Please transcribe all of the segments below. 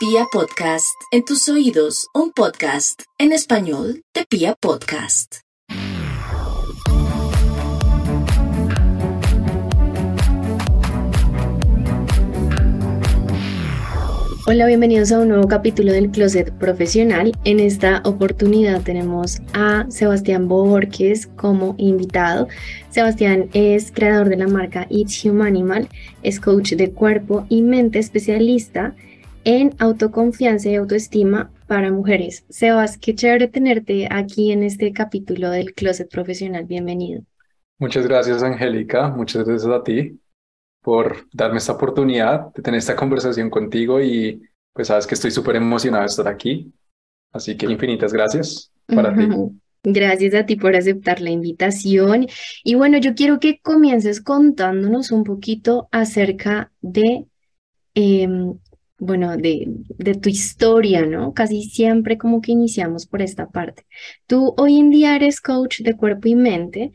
Pia Podcast, en tus oídos, un podcast en español de Pia Podcast. Hola, bienvenidos a un nuevo capítulo del Closet Profesional. En esta oportunidad tenemos a Sebastián Borges como invitado. Sebastián es creador de la marca It's Humanimal, es coach de cuerpo y mente especialista en autoconfianza y autoestima para mujeres. Sebas, qué chévere tenerte aquí en este capítulo del Closet Profesional. Bienvenido. Muchas gracias, Angélica. Muchas gracias a ti por darme esta oportunidad de tener esta conversación contigo y pues sabes que estoy súper emocionado de estar aquí. Así que infinitas gracias para ti. Gracias a ti por aceptar la invitación. Y bueno, yo quiero que comiences contándonos un poquito acerca de em, bueno, de, de tu historia, ¿no? Casi siempre como que iniciamos por esta parte. Tú hoy en día eres coach de cuerpo y mente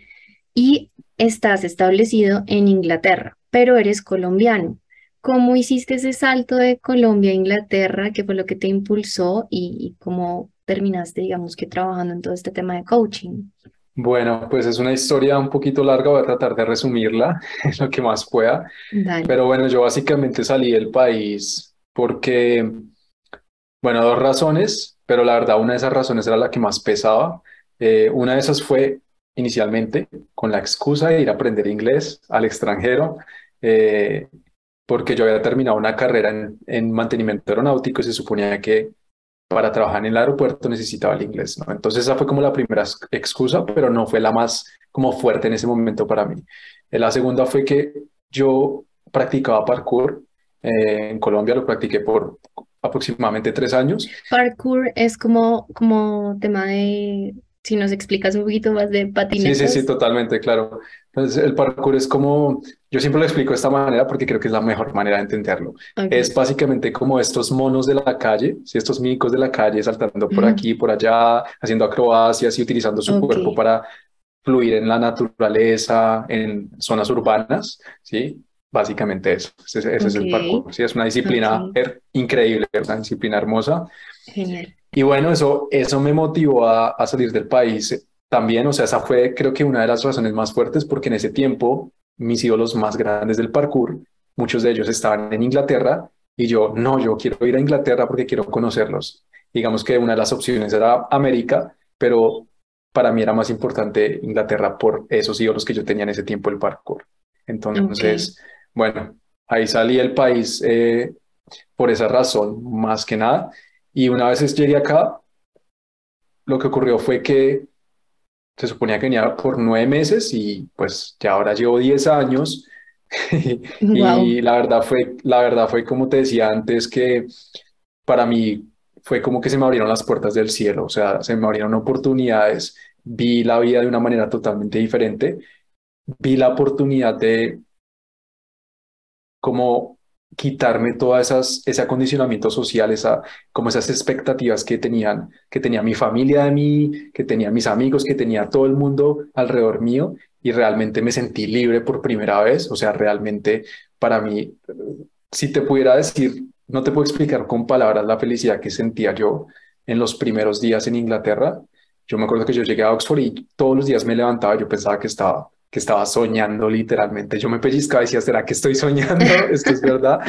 y estás establecido en Inglaterra, pero eres colombiano. ¿Cómo hiciste ese salto de Colombia a Inglaterra? ¿Qué fue lo que te impulsó y, y cómo terminaste, digamos que trabajando en todo este tema de coaching? Bueno, pues es una historia un poquito larga, voy a tratar de resumirla lo que más pueda. Dale. Pero bueno, yo básicamente salí del país porque, bueno, dos razones, pero la verdad una de esas razones era la que más pesaba. Eh, una de esas fue inicialmente con la excusa de ir a aprender inglés al extranjero, eh, porque yo había terminado una carrera en, en, mantenimiento aeronáutico y se suponía que para trabajar en el aeropuerto necesitaba el inglés, ¿no? Entonces esa fue como la primera excusa, pero no fue la más como fuerte en ese momento para mí. Eh, la segunda fue que yo practicaba parkour eh, en Colombia lo practiqué por aproximadamente tres años. Parkour es como, como tema de, si nos explicas un poquito más de patinetas. Sí, sí, sí, totalmente, claro. Entonces, el parkour es como, yo siempre lo explico de esta manera porque creo que es la mejor manera de entenderlo. Okay. Es básicamente como estos monos de la calle, ¿sí? estos micos de la calle saltando por Ujú. aquí, por allá, haciendo acrobacias y utilizando su Ok. cuerpo para fluir en la naturaleza, en zonas urbanas, ¿sí? Básicamente eso, ese, ese es el parkour, ¿sí? Es una disciplina Ok. her- increíble, una disciplina hermosa. Genial. Y bueno, eso, eso me motivó a, a salir del país también, o sea, esa fue creo que una de las razones más fuertes porque en ese tiempo mis ídolos más grandes del parkour, muchos de ellos estaban en Inglaterra y yo, no, yo quiero ir a Inglaterra porque quiero conocerlos. Digamos que una de las opciones era América, pero para mí era más importante Inglaterra por esos ídolos que yo tenía en ese tiempo el parkour. Entonces, bueno, ahí salí del país eh, por esa razón, más que nada. Y una vez llegué acá, lo que ocurrió fue que se suponía que venía por nueve meses y pues ya ahora llevo diez años. Wow. Y la verdad fue, la verdad fue como te decía antes, que para mí fue como que se me abrieron las puertas del cielo, o sea, se me abrieron oportunidades, vi la vida de una manera totalmente diferente, vi la oportunidad de como quitarme todas esas, ese acondicionamiento social, esa, como esas expectativas que tenían, que tenía mi familia de mí, que tenía mis amigos, que tenía todo el mundo alrededor mío y realmente me sentí libre por primera vez, o sea, realmente para mí, si te pudiera decir, no te puedo explicar con palabras la felicidad que sentía yo en los primeros días en Inglaterra. Yo me acuerdo que yo llegué a Oxford y todos los días me levantaba, yo pensaba que estaba que estaba soñando literalmente. Yo me pellizcaba y decía, ¿será que estoy soñando? Esto es verdad.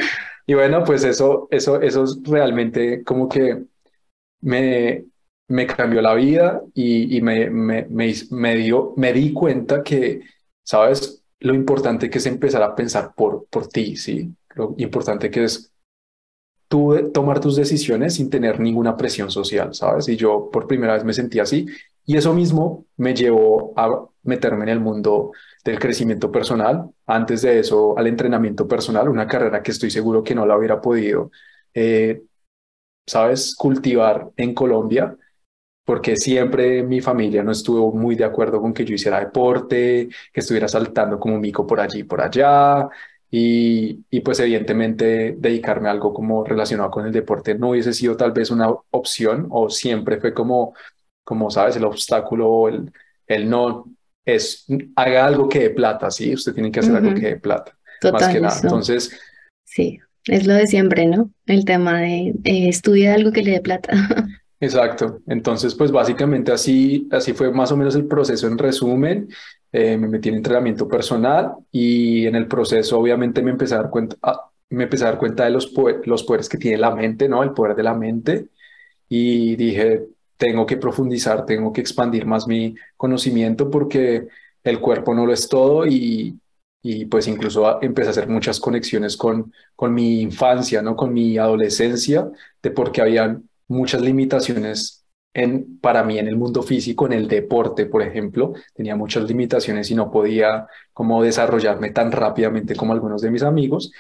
Y bueno, pues eso, eso, eso es realmente como que me, me cambió la vida y, y me, me, me, me, dio, me di cuenta que, ¿sabes? Lo importante que es empezar a pensar por, por ti, ¿sí? Lo importante que es tú tomar tus decisiones sin tener ninguna presión social, ¿sabes? Y yo por primera vez me sentí así y eso mismo me llevó a meterme en el mundo del crecimiento personal, antes de eso al entrenamiento personal, una carrera que estoy seguro que no la hubiera podido, eh, ¿sabes?, cultivar en Colombia, porque siempre mi familia no estuvo muy de acuerdo con que yo hiciera deporte, que estuviera saltando como mico por allí y por allá, y, y, pues evidentemente dedicarme a algo como relacionado con el deporte no hubiese sido tal vez una opción o siempre fue como, como sabes, el obstáculo, el, el no es, haga algo que dé plata, ¿sí? Usted tiene que hacer algo que dé plata, Total, más que nada. eso. Entonces, Sí. Es lo de siempre, ¿no? El tema de eh, estudiar algo que le dé plata. Exacto. Entonces, pues básicamente así, así fue más o menos el proceso en resumen. Eh, me metí en entrenamiento personal y en el proceso obviamente me empecé a dar cuenta, ah, me empecé a dar cuenta de los, los poderes que tiene la mente, ¿no? El poder de la mente. Y dije, tengo que profundizar, tengo que expandir más mi conocimiento porque el cuerpo no lo es todo y, y pues incluso empecé a hacer muchas conexiones con, con mi infancia, ¿no? Con mi adolescencia, de porque había muchas limitaciones en, para mí en el mundo físico, en el deporte, por ejemplo, tenía muchas limitaciones y no podía como desarrollarme tan rápidamente como algunos de mis amigos.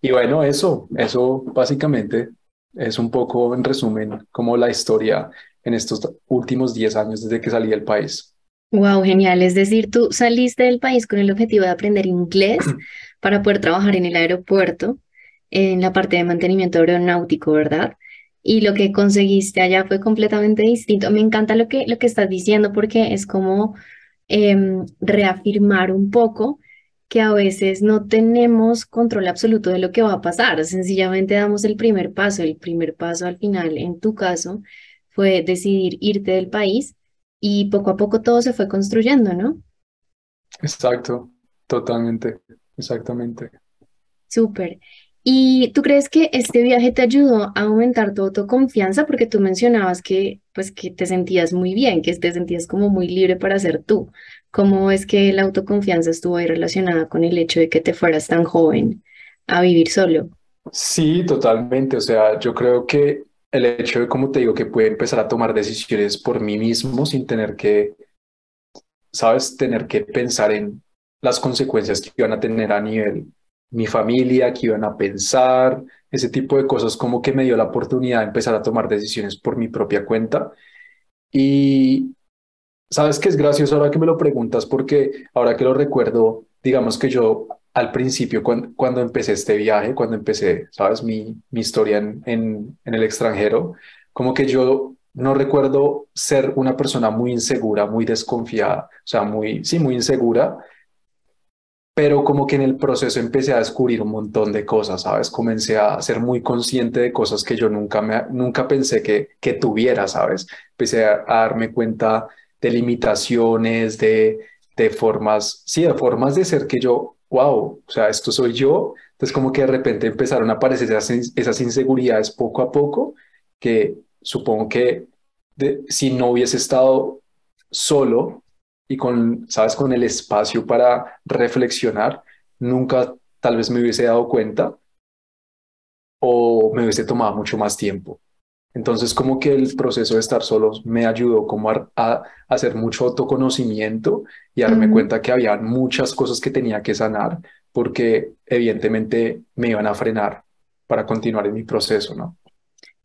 Y bueno, eso, eso básicamente es un poco en resumen como la historia en estos últimos 10 años desde que salí del país. Wow, genial. Es decir, tú saliste del país con el objetivo de aprender inglés para poder trabajar en el aeropuerto, en la parte de mantenimiento aeronáutico, ¿verdad? Y lo que conseguiste allá fue completamente distinto. Me encanta lo que, lo que estás diciendo porque es como em, reafirmar un poco que a veces no tenemos control absoluto de lo que va a pasar. Sencillamente damos el primer paso. El primer paso al final, en tu caso, fue decidir irte del país y poco a poco todo se fue construyendo, ¿no? Exacto, totalmente, exactamente. Súper. ¿Y tú crees que este viaje te ayudó a aumentar tu autoconfianza? Porque tú mencionabas que, pues, que te sentías muy bien, que te sentías como muy libre para ser tú. ¿Cómo es que la autoconfianza estuvo ahí relacionada con el hecho de que te fueras tan joven a vivir solo? Sí, totalmente. O sea, yo creo que el hecho de, como te digo, que puede empezar a tomar decisiones por mí mismo sin tener que, sabes, tener que pensar en las consecuencias que iban a tener a nivel mi familia, que iban a pensar, ese tipo de cosas, como que me dio la oportunidad de empezar a tomar decisiones por mi propia cuenta. Y sabes que es gracioso ahora que me lo preguntas, porque ahora que lo recuerdo, digamos que yo al principio, cuando, cuando, empecé este viaje, cuando empecé, sabes, mi, mi historia en, en, en, el extranjero, como que yo no recuerdo ser una persona muy insegura, muy desconfiada, o sea, muy, sí, muy insegura, pero como que en el proceso empecé a descubrir un montón de cosas, ¿sabes? Comencé a ser muy consciente de cosas que yo nunca, me, nunca pensé que, que tuviera, ¿sabes? Empecé a, darme cuenta de limitaciones, de, de formas, sí, de formas de ser que yo wow, o sea, esto soy yo. Entonces como que de repente empezaron a aparecer esas, inseguridades poco a poco, que supongo que si no hubiese estado solo y con, sabes, con el espacio para reflexionar, nunca tal vez me hubiese dado cuenta o me hubiese tomado mucho más tiempo. Entonces, como que el proceso de estar solos me ayudó como a, hacer mucho autoconocimiento y a darme cuenta que había muchas cosas que tenía que sanar porque evidentemente me iban a frenar para continuar en mi proceso, ¿no?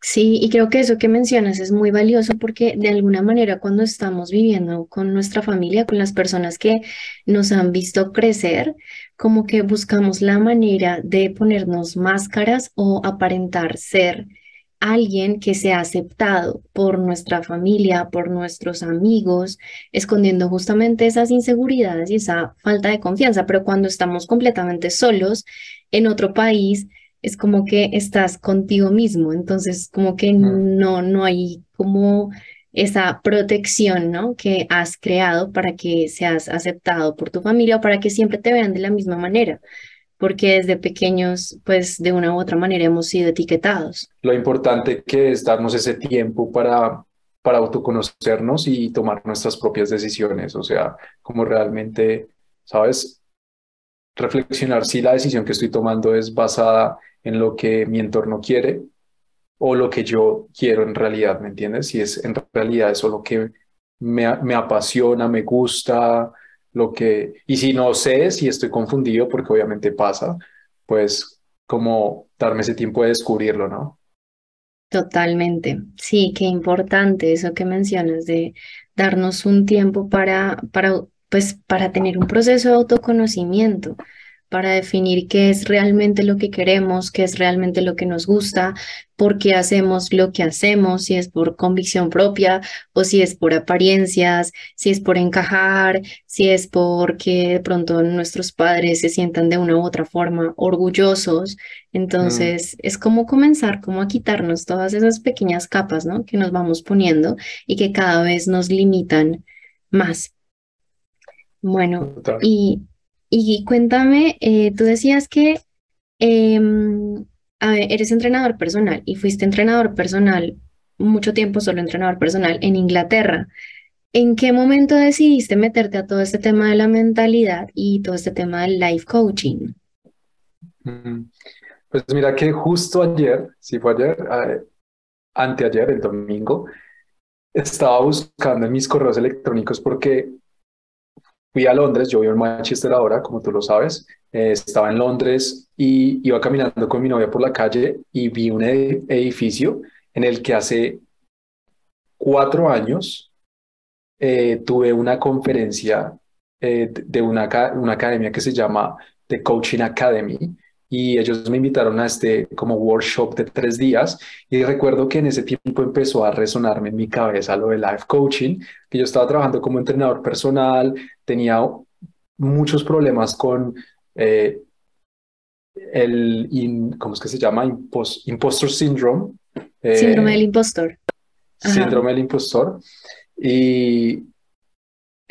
Sí, y creo que eso que mencionas es muy valioso porque de alguna manera cuando estamos viviendo con nuestra familia, con las personas que nos han visto crecer, como que buscamos la manera de ponernos máscaras o aparentar ser alguien que sea aceptado por nuestra familia, por nuestros amigos, escondiendo justamente esas inseguridades y esa falta de confianza. Pero cuando estamos completamente solos en otro país, es como que estás contigo mismo. Entonces, como que no, no hay como esa protección, ¿no? Que has creado para que seas aceptado por tu familia o para que siempre te vean de la misma manera porque desde pequeños, pues de una u otra manera hemos sido etiquetados. Lo importante que es darnos ese tiempo para, para autoconocernos y tomar nuestras propias decisiones, o sea, como realmente, ¿sabes? Reflexionar si la decisión que estoy tomando es basada en lo que mi entorno quiere o lo que yo quiero en realidad, ¿me entiendes? Si es en realidad eso lo que me, me apasiona, me gusta, lo que, y si no sé, si estoy confundido, porque obviamente pasa, pues como darme ese tiempo de descubrirlo, ¿no? Totalmente. Sí, qué importante eso que mencionas de darnos un tiempo para, para, pues, para tener un proceso de autoconocimiento, para definir qué es realmente lo que queremos, qué es realmente lo que nos gusta, por qué hacemos lo que hacemos, si es por convicción propia o si es por apariencias, si es por encajar, si es porque de pronto nuestros padres se sientan de una u otra forma orgullosos. Entonces, es como comenzar, como a quitarnos todas esas pequeñas capas, ¿no? Que nos vamos poniendo y que cada vez nos limitan más. Bueno, y y cuéntame, eh, tú decías que em, eres entrenador personal y fuiste entrenador personal mucho tiempo, solo entrenador personal en Inglaterra. ¿En qué momento decidiste meterte a todo este tema de la mentalidad y todo este tema del life coaching? Mm, pues mira que justo ayer, si fue ayer, eh, anteayer, el domingo, estaba buscando en mis correos electrónicos porque Fui a Londres, yo vivo en Manchester ahora, como tú lo sabes. Eh, estaba en Londres y iba caminando con mi novia por la calle y vi un edificio en el que hace cuatro años eh, tuve una conferencia eh, de una, una academia que se llama The Coaching Academy y ellos me invitaron a este como workshop de tres días y recuerdo que en ese tiempo empezó a resonarme en mi cabeza lo de life coaching, que yo estaba trabajando como entrenador personal, tenía muchos problemas con eh, el, ¿cómo es que se llama? impostor syndrome. Eh, síndrome del impostor. Síndrome del impostor. Y,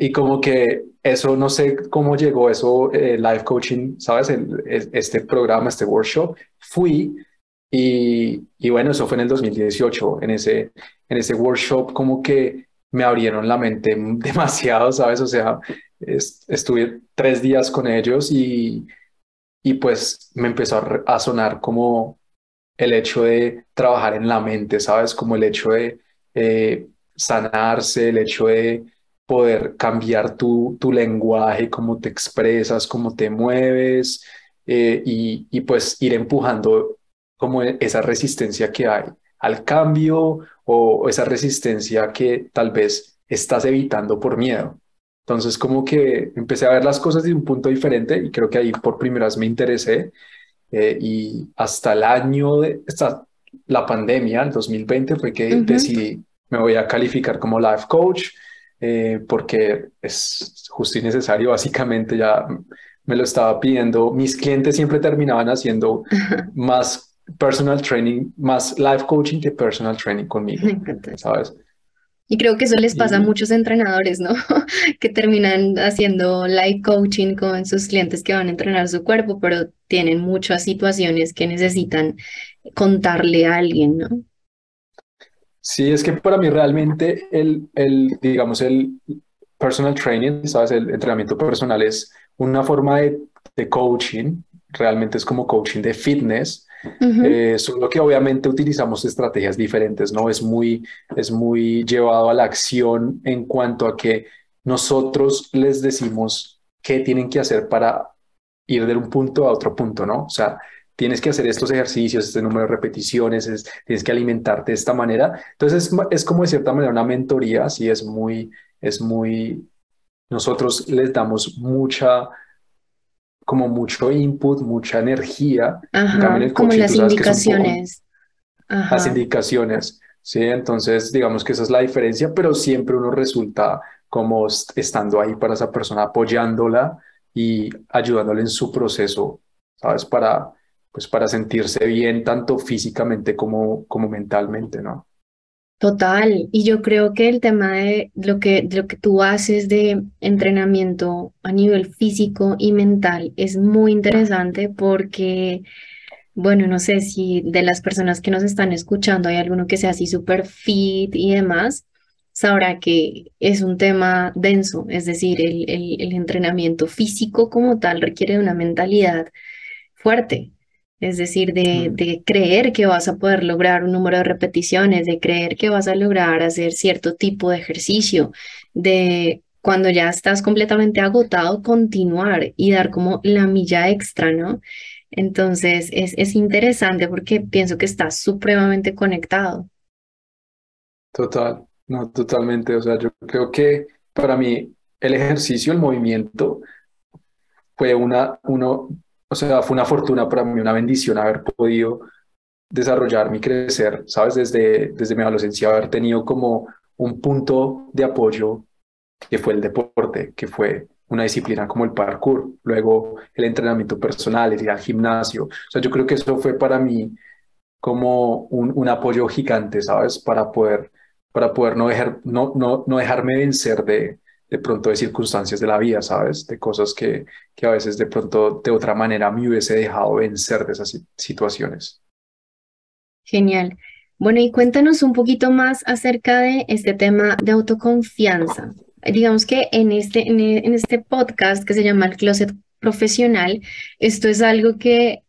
y como que eso, no sé cómo llegó eso, eh, life coaching, ¿sabes? este programa, este workshop, fui y, y, bueno, eso fue en el 2018, en ese, en ese workshop como que me abrieron la mente demasiado, ¿sabes? O sea, estuve tres días con ellos y, y pues me empezó a, sonar como el hecho de trabajar en la mente, ¿sabes? Como el hecho de eh, sanarse, el hecho de poder cambiar tu, tu lenguaje, cómo te expresas, cómo te mueves eh, y, y, pues ir empujando como esa resistencia que hay al cambio o esa resistencia que tal vez estás evitando por miedo. Entonces como que empecé a ver las cosas de un punto diferente y creo que ahí por primera vez me interesé eh, y hasta el año de hasta la pandemia, el 2020, fue que decidí, me voy a calificar como life coach eh, porque es justo y necesario, básicamente ya me lo estaba pidiendo. Mis clientes siempre terminaban haciendo más personal training, más life coaching que personal training conmigo, ¿sabes? Y creo que eso les pasa a muchos entrenadores, ¿no? que terminan haciendo life coaching con sus clientes que van a entrenar su cuerpo, pero tienen muchas situaciones que necesitan contarle a alguien, ¿no? Sí, es que para mí realmente el, el, digamos, el personal training, ¿sabes? El entrenamiento personal es una forma de, de coaching, realmente es como coaching de fitness, eh, solo que obviamente utilizamos estrategias diferentes, ¿no? Es muy, es muy llevado a la acción en cuanto a que nosotros les decimos qué tienen que hacer para ir de un punto a otro punto, ¿no? O sea, tienes que hacer estos ejercicios, este número de repeticiones, tienes que alimentarte de esta manera. Entonces es, como de cierta manera una mentoría, así es muy, es muy, nosotros les damos mucha, como mucho input, mucha energía. como las indicaciones. Las indicaciones, sí, entonces digamos que esa es la diferencia, pero siempre uno resulta como estando ahí para esa persona, apoyándola y ayudándole en su proceso, ¿sabes? Para, pues para sentirse bien tanto físicamente como, como mentalmente, ¿no? Total, y yo creo que el tema de lo que, lo que tú haces de entrenamiento a nivel físico y mental es muy interesante porque, bueno, no sé si de las personas que nos están escuchando hay alguno que sea así súper fit y demás, sabrá que es un tema denso, es decir, el, el, el entrenamiento físico como tal requiere de una mentalidad fuerte, es decir, de, creer que vas a poder lograr un número de repeticiones, de creer que vas a lograr hacer cierto tipo de ejercicio, de cuando ya estás completamente agotado, continuar y dar como la milla extra, ¿no? Entonces es, es interesante porque pienso que estás supremamente conectado. Total, no, totalmente. O sea, yo creo que para mí el ejercicio, el movimiento, fue una, uno o sea, fue una fortuna para mí, una bendición haber podido desarrollarme y crecer, ¿sabes? Desde, desde mi adolescencia, haber tenido como un punto de apoyo que fue el deporte, que fue una disciplina como el parkour, luego el entrenamiento personal, el ir al gimnasio. O sea, yo creo que eso fue para mí como un, un apoyo gigante, ¿sabes? Para poder, para poder no, dejar, no, no, no dejarme vencer de, de pronto de circunstancias de la vida, ¿sabes? De cosas que, que a veces de pronto de otra manera me hubiese dejado vencer de esas situaciones. Genial. Bueno, y cuéntanos un poquito más acerca de este tema de autoconfianza. Digamos que en este, en este podcast que se llama El Closet Profesional, esto es algo que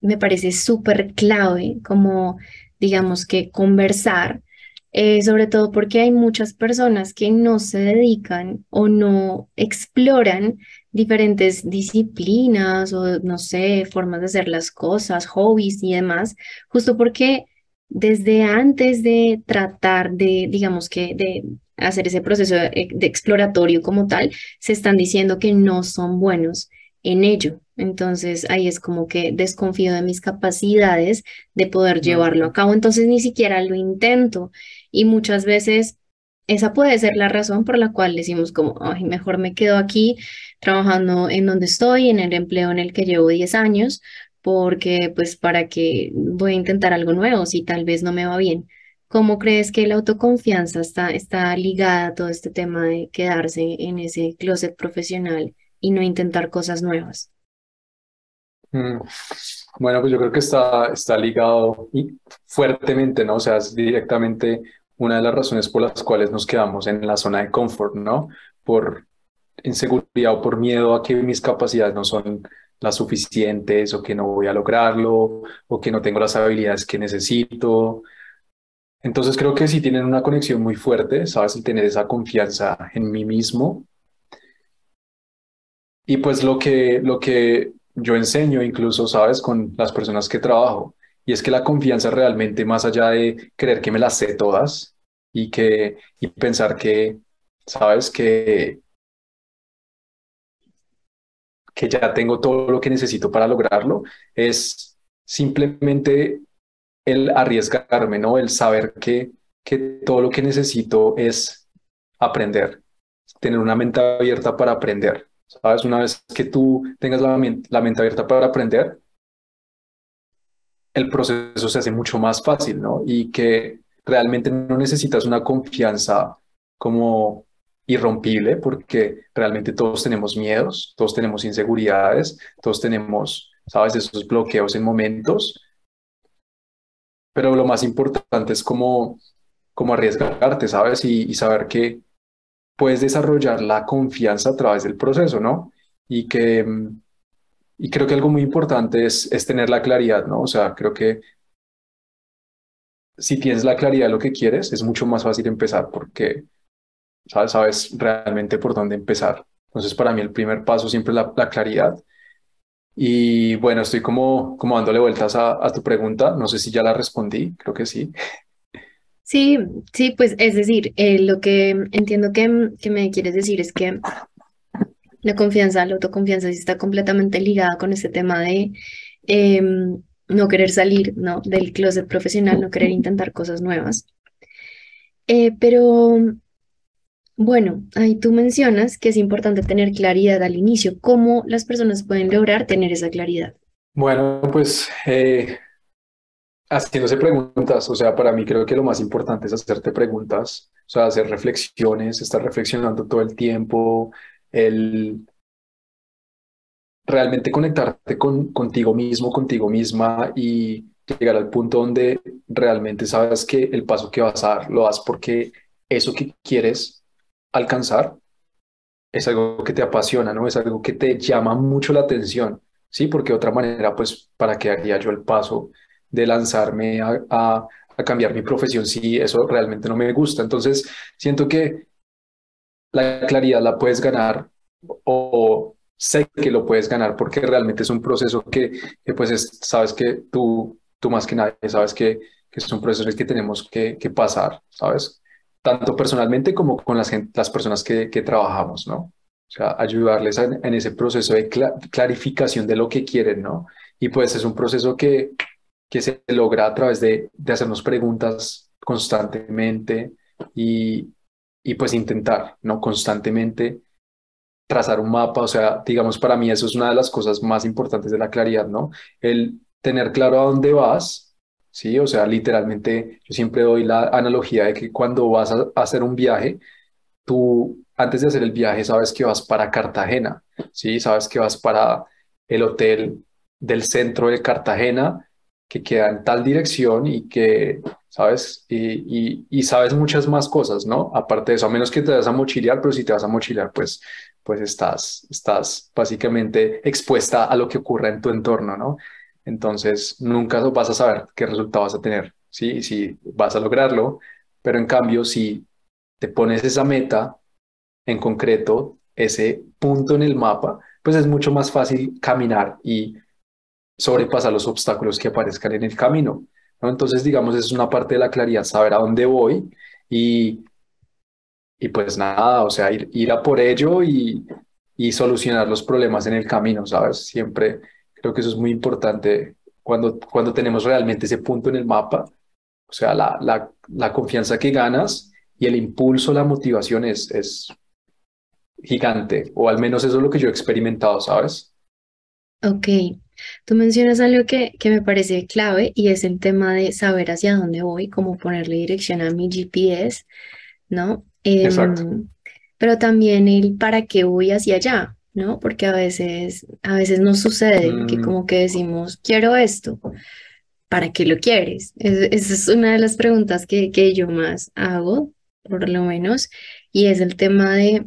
me parece súper clave, como digamos que conversar eh, sobre todo porque hay muchas personas que no se dedican o no exploran diferentes disciplinas o, no sé, formas de hacer las cosas, hobbies y demás, justo porque desde antes de tratar de, digamos que, de hacer ese proceso de exploratorio como tal, se están diciendo que no son buenos en ello. Entonces ahí es como que desconfío de mis capacidades de poder llevarlo a cabo. Entonces ni siquiera lo intento. Y muchas veces esa puede ser la razón por la cual decimos como, mejor me quedo aquí trabajando en donde estoy, en el empleo en el que llevo 10 años, porque pues para que voy a intentar algo nuevo si tal vez no me va bien. ¿Cómo crees que la autoconfianza está, está ligada a todo este tema de quedarse en ese closet profesional y no intentar cosas nuevas? Mm. Bueno, pues yo creo que está, está ligado fuertemente, ¿no? O sea, es directamente una de las razones por las cuales nos quedamos en la zona de confort, ¿no? Por inseguridad o por miedo a que mis capacidades no son las suficientes o que no voy a lograrlo o que no tengo las habilidades que necesito. Entonces creo que si tienen una conexión muy fuerte, sabes, el tener esa confianza en mí mismo. Y pues lo que, lo que yo enseño incluso, sabes, con las personas que trabajo, y es que la confianza realmente, más allá de creer que me las sé todas y, que, y pensar que, sabes, que, que ya tengo todo lo que necesito para lograrlo, es simplemente el arriesgarme, ¿no? El saber que, que todo lo que necesito es aprender, tener una mente abierta para aprender. ¿Sabes? Una vez que tú tengas la, la mente abierta para aprender, el proceso se hace mucho más fácil, ¿no? Y que realmente no necesitas una confianza como irrompible, porque realmente todos tenemos miedos, todos tenemos inseguridades, todos tenemos, ¿sabes?, esos bloqueos en momentos. Pero lo más importante es como, como arriesgarte, ¿sabes? Y, y saber que puedes desarrollar la confianza a través del proceso, ¿no? Y que, mm, y creo que algo muy importante es, es tener la claridad, ¿no? O sea, creo que si tienes la claridad de lo que quieres, es mucho más fácil empezar porque sabes, sabes realmente por dónde empezar. Entonces, para mí el primer paso siempre es la, la claridad. Y bueno, estoy como, como dándole vueltas a, a tu pregunta. No sé si ya la respondí, creo que sí. Sí, sí, pues es decir, eh, lo que entiendo que, que me quieres decir es que la confianza, la autoconfianza sí está completamente ligada con este tema de em, no querer salir, ¿no? Del closet profesional, no querer intentar cosas nuevas. Eh, pero bueno, ahí tú mencionas que es importante tener claridad al inicio. ¿Cómo las personas pueden lograr tener esa claridad? Bueno, pues eh, haciéndose preguntas, o sea, para mí creo que lo más importante es hacerte preguntas, o sea, hacer reflexiones, estar reflexionando todo el tiempo, el realmente conectarte con, contigo mismo, contigo misma y llegar al punto donde realmente sabes que el paso que vas a dar lo das porque eso que quieres alcanzar es algo que te apasiona, ¿no? Es algo que te llama mucho la atención, ¿sí? Porque otra manera, pues, ¿para qué haría yo el paso de lanzarme a, a, cambiar mi profesión si eso realmente no me gusta. Entonces, siento que la claridad la puedes ganar o sé que lo puedes ganar porque realmente es un proceso que, que pues sabes que tú, tú más que nadie sabes que, que son procesos que tenemos que, que, pasar, ¿sabes? Tanto personalmente como con las, las personas que, que trabajamos, ¿no? O sea, ayudarles en ese proceso de clarificación de lo que quieren, ¿no? Y pues es un proceso que, que se logra a través de, de hacernos preguntas constantemente y, y pues intentar, ¿no? Constantemente trazar un mapa, o sea, digamos, para mí eso es una de las cosas más importantes de la claridad, ¿no? El tener claro a dónde vas, ¿sí? O sea, literalmente yo siempre doy la analogía de que cuando vas a hacer un viaje, tú antes de hacer el viaje sabes que vas para Cartagena, ¿sí? Sabes que vas para el hotel del centro de Cartagena que queda en tal dirección y que, ¿sabes? Y, y, sabes muchas más cosas, ¿no? Aparte de eso, a menos que te vas a mochilear, pero si te vas a mochilear, pues, pues estás, estás básicamente expuesta a lo que ocurre en tu entorno, ¿no? Entonces, nunca vas a saber qué resultado vas a tener, ¿sí? Si vas a lograrlo, pero en cambio, si te pones esa meta en concreto, ese punto en el mapa, pues es mucho más fácil caminar y sobrepasar los obstáculos que aparezcan en el camino. ¿No? Entonces, digamos, es una parte de la claridad, saber a dónde voy y, y pues nada, o sea, ir, ir a por ello y, y solucionar los problemas en el camino, ¿sabes? Siempre creo que eso es muy importante cuando, cuando tenemos realmente ese punto en el mapa, o sea, la, la, la confianza que ganas y el impulso, la motivación es, es gigante, o al menos eso es lo que yo he experimentado, ¿sabes? Ok, tú mencionas algo que, que me parece clave y es el tema de saber hacia dónde voy, cómo ponerle dirección a mi GPS, ¿no? Exacto. Em, pero también el para qué voy hacia allá, ¿no? Porque a veces, a veces nos sucede que Mm, como que decimos, quiero esto, ¿para qué lo quieres? Es- Esa es una de las preguntas que, que yo más hago, por lo menos, y es el tema de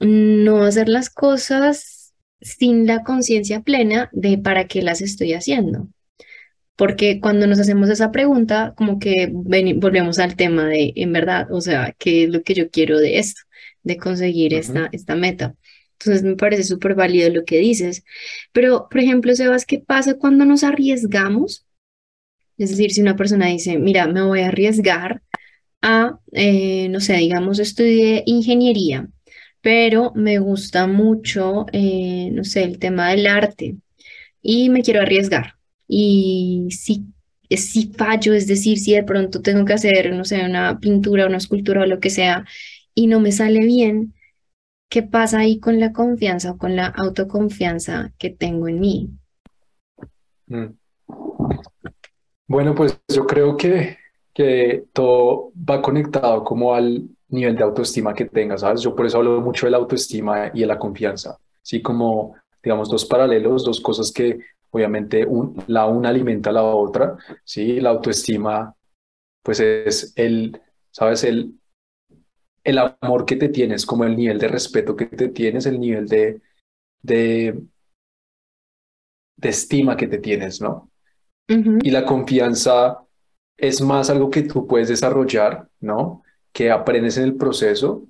no hacer las cosas sin la conciencia plena de para qué las estoy haciendo. Porque cuando nos hacemos esa pregunta, como que volvemos al tema de, en verdad, o sea, ¿qué es lo que yo quiero de esto, de conseguir esta, esta meta? Entonces me parece súper válido lo que dices. Pero, por ejemplo, Sebas, ¿qué pasa cuando nos arriesgamos? Es decir, si una persona dice, mira, me voy a arriesgar a, eh, no sé, digamos, estudié ingeniería, pero me gusta mucho, eh, no sé, el tema del arte y me quiero arriesgar. Y si, si fallo, es decir, si de pronto tengo que hacer, no sé, una pintura, una escultura o lo que sea, y no me sale bien, ¿qué pasa ahí con la confianza o con la autoconfianza que tengo en mí? mm. Bueno, pues yo creo que, que todo va conectado como al nivel de autoestima que tengas, ¿sabes? Yo por eso hablo mucho de la autoestima y de la confianza, ¿sí? Como, digamos, dos paralelos, dos cosas que obviamente un- la una alimenta a la otra, ¿sí? La autoestima, pues es el, ¿sabes? El, el amor que te tienes, como el nivel de respeto que te tienes, el nivel de, de, de estima que te tienes, ¿no? Ujú, Y la confianza es más algo que tú puedes desarrollar, ¿no? Que aprendes en el proceso.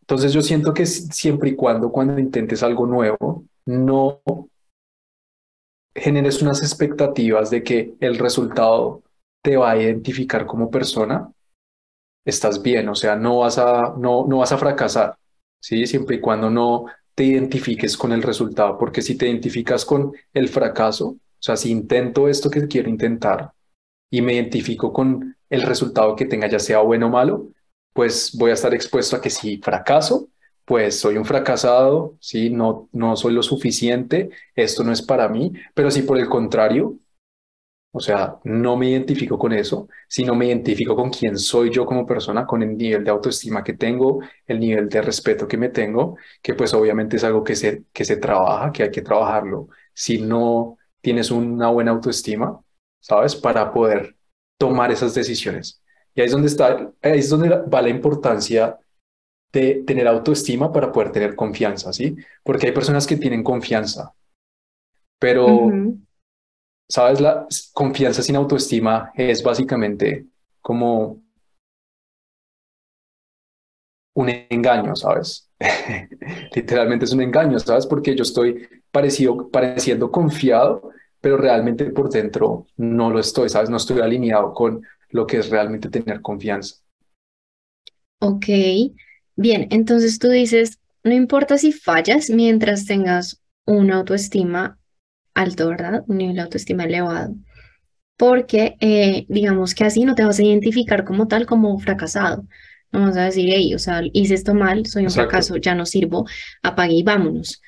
Entonces yo siento que si- siempre y cuando cuando intentes algo nuevo, no generes unas expectativas de que el resultado te va a identificar como persona, estás bien, o sea, no vas a, no, no vas a fracasar, ¿sí? Siempre y cuando no te identifiques con el resultado, porque si te identificas con el fracaso, o sea, si intento esto que quiero intentar y me identifico con el resultado que tenga, ya sea bueno o malo, pues voy a estar expuesto a que si fracaso, pues soy un fracasado, sí, no, no soy lo suficiente, esto no es para mí, pero si por el contrario, o sea, no me identifico con eso, sino me identifico con quién soy yo como persona, con el nivel de autoestima que tengo, el nivel de respeto que me tengo, que pues obviamente es algo que se, que se trabaja, que hay que trabajarlo. Si no tienes una buena autoestima, ¿sabes? Para poder tomar esas decisiones. Y ahí es donde está, ahí es donde va la importancia de tener autoestima para poder tener confianza, ¿sí? Porque hay personas que tienen confianza, pero. ¿Sabes? La confianza sin autoestima es básicamente como un engaño, ¿sabes? Literalmente es un engaño, ¿sabes? Porque yo estoy parecido, pareciendo confiado, pero realmente por dentro no lo estoy, ¿sabes? No estoy alineado con lo que es realmente tener confianza. Ok, Bien, entonces tú dices, no importa si fallas mientras tengas una autoestima alto, ¿verdad? Un nivel de autoestima elevado. Porque eh, digamos que así no te vas a identificar como tal como fracasado. No vas a decir, hey, o sea, hice esto mal, soy un Exacto. fracaso, ya no sirvo, apague y vámonos.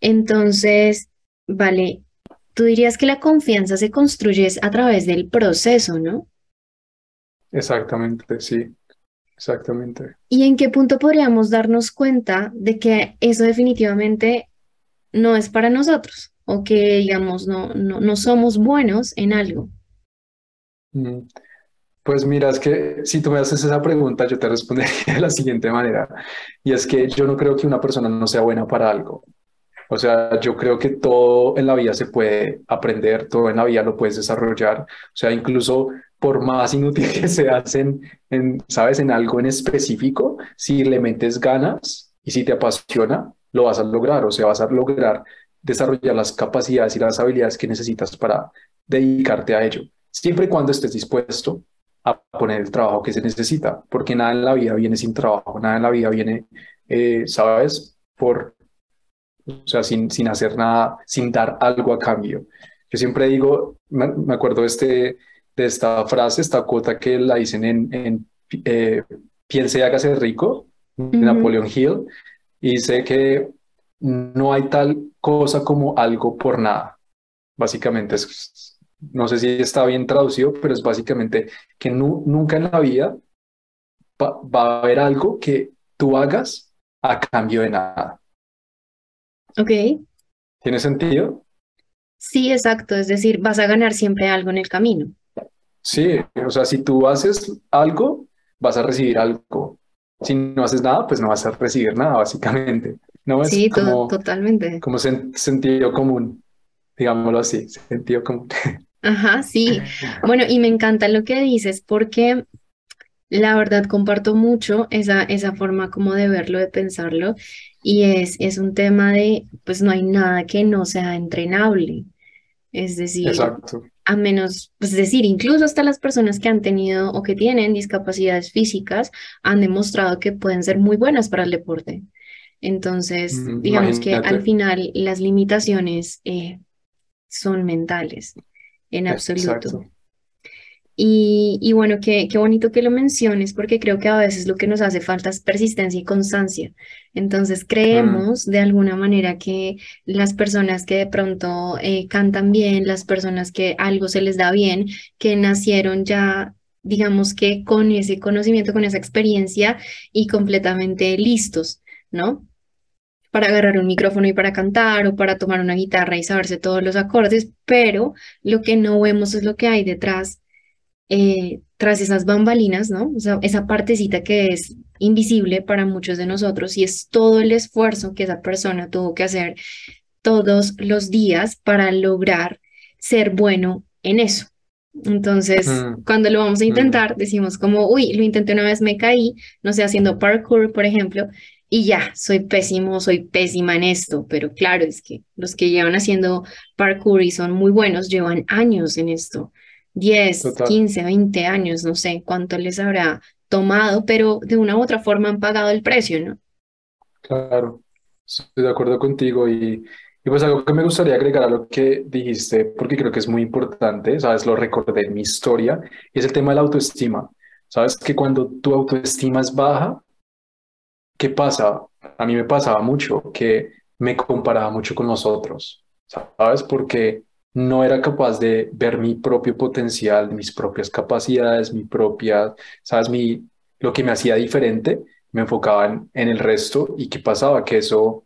Entonces, vale, tú dirías que la confianza se construye a través del proceso, ¿no? Exactamente, sí, exactamente. ¿Y en qué punto podríamos darnos cuenta de que eso definitivamente no es para nosotros o que, digamos, no, no, no somos buenos en algo? Mm, Pues mira, es que si tú me haces esa pregunta, yo te respondería de la siguiente manera. Y es que yo no creo que una persona no sea buena para algo. O sea, yo creo que todo en la vida se puede aprender, todo en la vida lo puedes desarrollar. O sea, incluso por más inútil que en, en, ¿sabes? En algo en específico, si le metes ganas y si te apasiona, lo vas a lograr. O sea, vas a lograr desarrollar las capacidades y las habilidades que necesitas para dedicarte a ello. Siempre y cuando estés dispuesto a poner el trabajo que se necesita, porque nada en la vida viene sin trabajo, nada en la vida viene, eh, ¿sabes? Por o sea, sin, sin hacer nada, sin dar algo a cambio. Yo siempre digo, me, me acuerdo de, este, de esta frase, esta cuota que la dicen en, en eh, Piense y hágase rico, de. Napoleon Hill, y dice que no hay tal cosa como algo por nada. Básicamente, es, no sé si está bien traducido, pero es básicamente que nu- nunca en la vida va, va a haber algo que tú hagas a cambio de nada. Ok, ¿Tiene sentido? sí, exacto, es decir, vas a ganar siempre algo en el camino. Sí, o sea, si tú haces algo, vas a recibir algo. Si no haces nada, pues no vas a recibir nada, básicamente. No es Sí, como, totalmente. como sen- sentido común, digámoslo así, sentido común. Ajá, sí. Bueno, y me encanta lo que dices porque la verdad comparto mucho esa, esa forma como de verlo, de pensarlo, y es, es un tema de, pues no hay nada que no sea entrenable. Es decir, Exacto, a menos, pues es decir, incluso hasta las personas que han tenido o que tienen discapacidades físicas han demostrado que pueden ser muy buenas para el deporte. Entonces, Mm, digamos que al final las limitaciones eh, son mentales, en absoluto. exacto. Y, y bueno, qué, qué bonito que lo menciones porque creo que a veces lo que nos hace falta es persistencia y constancia. Entonces Mm, creemos de alguna manera que las personas que de pronto eh, cantan bien, las personas que algo se les da bien, que nacieron ya, digamos que con ese conocimiento, con esa experiencia y completamente listos, ¿no? Para agarrar un micrófono y para cantar o para tomar una guitarra y saberse todos los acordes, pero lo que no vemos es lo que hay detrás eh, tras esas bambalinas, ¿no? O sea, esa partecita que es invisible para muchos de nosotros y es todo el esfuerzo que esa persona tuvo que hacer todos los días para lograr ser bueno en eso. Entonces, Mm, cuando lo vamos a mm, intentar, decimos como, uy, lo intenté una vez, me caí, no sé, haciendo parkour, por ejemplo, y ya, soy pésimo, soy pésima en esto, pero claro, es que los que llevan haciendo parkour y son muy buenos llevan años en esto, 10, total. 15, 20 años, no sé cuánto les habrá tomado, pero de una u otra forma han pagado el precio, ¿no? Claro, estoy de acuerdo contigo y, y pues algo que me gustaría agregar a lo que dijiste, porque creo que es muy importante, sabes, lo recordé en mi historia, y es el tema de la autoestima. Sabes que cuando tu autoestima es baja, ¿qué pasa? A mí me pasaba mucho que me comparaba mucho con los otros, ¿sabes? Porque no era capaz de ver mi propio potencial, mis propias capacidades, mi propia, ¿sabes? Mi, lo que me hacía diferente me enfocaba en, el resto y qué pasaba, que eso